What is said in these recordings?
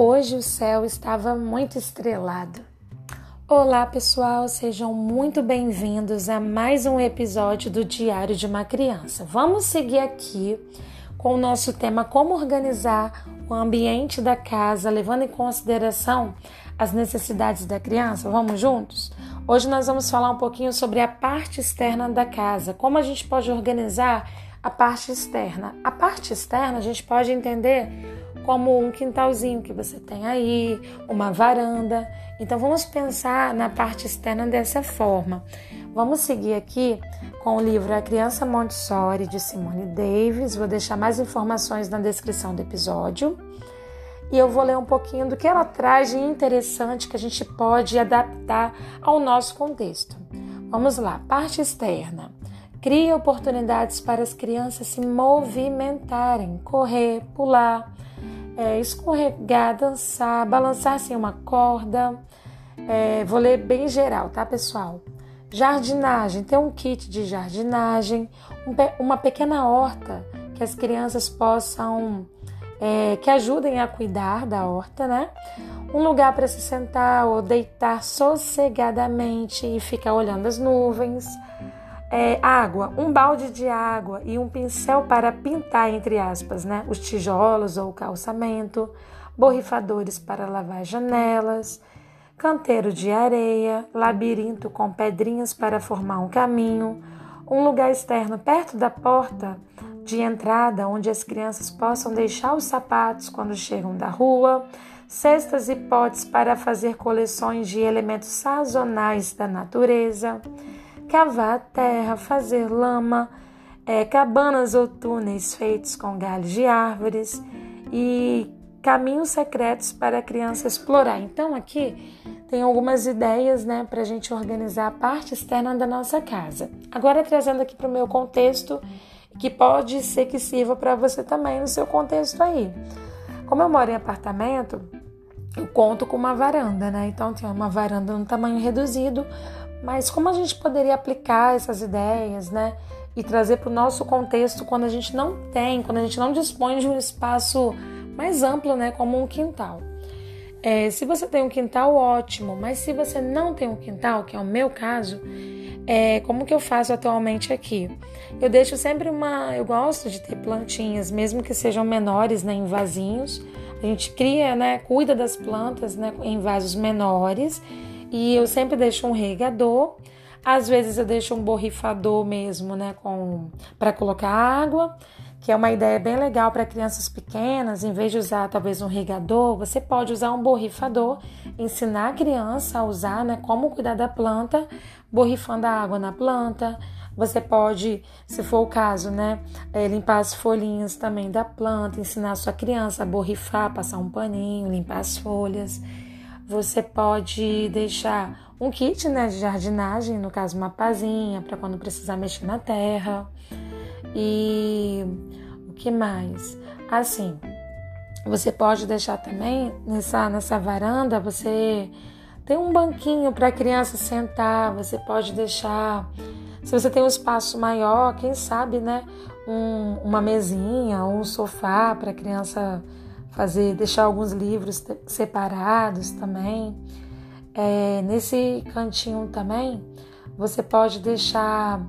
Hoje o céu estava muito estrelado. Olá, pessoal, sejam muito bem-vindos a mais um episódio do Diário de uma Criança. Vamos seguir aqui com o nosso tema Como organizar o ambiente da casa, levando em consideração as necessidades da criança. Vamos juntos? Hoje nós vamos falar um pouquinho sobre a parte externa da casa, como a gente pode organizar a parte externa. A parte externa a gente pode entender como um quintalzinho que você tem aí, uma varanda. Então vamos pensar na parte externa dessa forma. Vamos seguir aqui com o livro A Criança Montessori de Simone Davis. Vou deixar mais informações na descrição do episódio. E eu vou ler um pouquinho do que ela traz de interessante que a gente pode adaptar ao nosso contexto. Vamos lá, parte externa. Cria oportunidades para as crianças se movimentarem, correr, pular, é, escorregar, dançar, balançar-se em uma corda. É, vou ler bem geral, tá, pessoal? Jardinagem, tem um kit de jardinagem, um, uma pequena horta que as crianças possam, é, que ajudem a cuidar da horta, né? Um lugar para se sentar ou deitar sossegadamente e ficar olhando as nuvens é, água, um balde de água e um pincel para pintar, entre aspas, né, os tijolos ou o calçamento, borrifadores para lavar janelas, canteiro de areia, labirinto com pedrinhas para formar um caminho, um lugar externo perto da porta de entrada onde as crianças possam deixar os sapatos quando chegam da rua, cestas e potes para fazer coleções de elementos sazonais da natureza cavar a terra, fazer lama, é, cabanas ou túneis feitos com galhos de árvores e caminhos secretos para a criança explorar. Então, aqui tem algumas ideias né, para a gente organizar a parte externa da nossa casa. Agora, trazendo aqui para o meu contexto, que pode ser que sirva para você também no seu contexto aí. Como eu moro em apartamento, eu conto com uma varanda, né? Então, tem uma varanda no tamanho reduzido, mas como a gente poderia aplicar essas ideias, né? E trazer para o nosso contexto quando a gente não tem, quando a gente não dispõe de um espaço mais amplo, né? Como um quintal. É, se você tem um quintal, ótimo, mas se você não tem um quintal, que é o meu caso, é, como que eu faço atualmente aqui? Eu deixo sempre uma. Eu gosto de ter plantinhas, mesmo que sejam menores, né, em vasinhos. A gente cria, né, cuida das plantas né, em vasos menores e eu sempre deixo um regador. Às vezes eu deixo um borrifador mesmo, né, com para colocar água, que é uma ideia bem legal para crianças pequenas. Em vez de usar talvez um regador, você pode usar um borrifador, ensinar a criança a usar, né, como cuidar da planta, borrifando a água na planta. Você pode, se for o caso, né, é, limpar as folhinhas também da planta, ensinar a sua criança a borrifar, passar um paninho, limpar as folhas. Você pode deixar um kit né, de jardinagem, no caso uma pazinha, para quando precisar mexer na terra. E o que mais? Assim, você pode deixar também nessa, nessa varanda, você tem um banquinho para a criança sentar, você pode deixar, se você tem um espaço maior, quem sabe, né, um, uma mesinha, um sofá para a criança fazer, deixar alguns livros separados também. É, nesse cantinho também você pode deixar,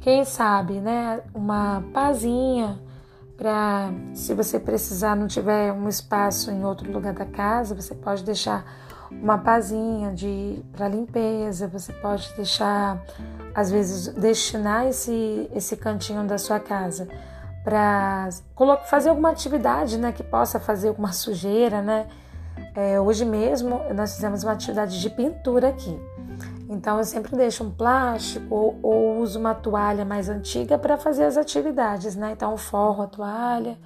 quem sabe, né, uma pazinha para se você precisar, não tiver um espaço em outro lugar da casa, você pode deixar uma pazinha de para limpeza, você pode deixar às vezes destinar esse esse cantinho da sua casa para fazer alguma atividade, né, que possa fazer alguma sujeira, né? É, hoje mesmo nós fizemos uma atividade de pintura aqui. Então eu sempre deixo um plástico ou, ou uso uma toalha mais antiga para fazer as atividades, né? Então forro a toalha,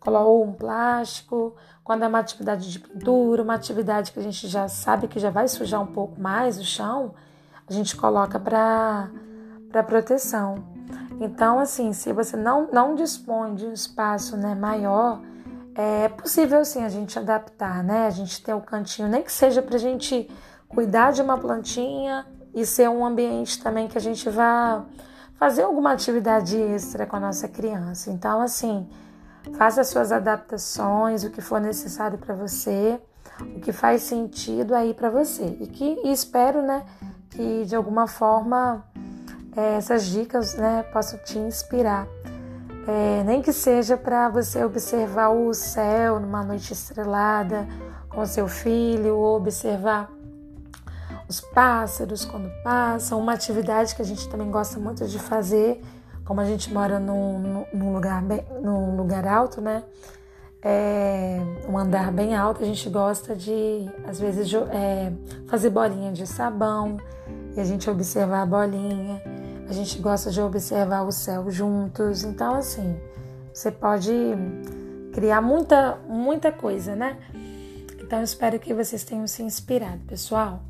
coloco um plástico. Quando é uma atividade de pintura, uma atividade que a gente já sabe que já vai sujar um pouco mais o chão, a gente coloca para para proteção. Então, assim, se você não, não dispõe de um espaço né, maior, é possível sim a gente adaptar, né? A gente ter o um cantinho, nem que seja para a gente cuidar de uma plantinha e ser um ambiente também que a gente vá fazer alguma atividade extra com a nossa criança. Então, assim, faça as suas adaptações, o que for necessário para você. o que faz sentido aí para você. E que e espero, né, que de alguma forma é, essas dicas, né, possam te inspirar. É, nem que seja para você observar o céu numa noite estrelada com seu filho, ou observar os pássaros quando passam, uma atividade que a gente também gosta muito de fazer, como a gente mora num, num lugar, bem, num lugar alto, né? É, um andar bem alto, a gente gosta de, às vezes, é, fazer bolinha de sabão e a gente observar a bolinha. A gente gosta de observar o céu juntos. Então, assim, você pode criar muita, muita coisa, né? Então, espero que vocês tenham se inspirado, pessoal.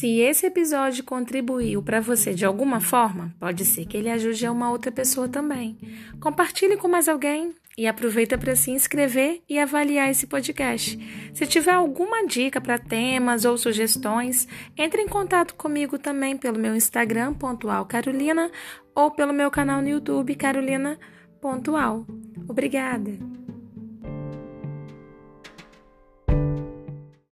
Se esse episódio contribuiu para você de alguma forma, pode ser que ele ajude a uma outra pessoa também. Compartilhe com mais alguém e aproveita para se inscrever e avaliar esse podcast. Se tiver alguma dica para temas ou sugestões, entre em contato comigo também pelo meu Instagram pontual Carolina ou pelo meu canal no YouTube Carolina. Obrigada.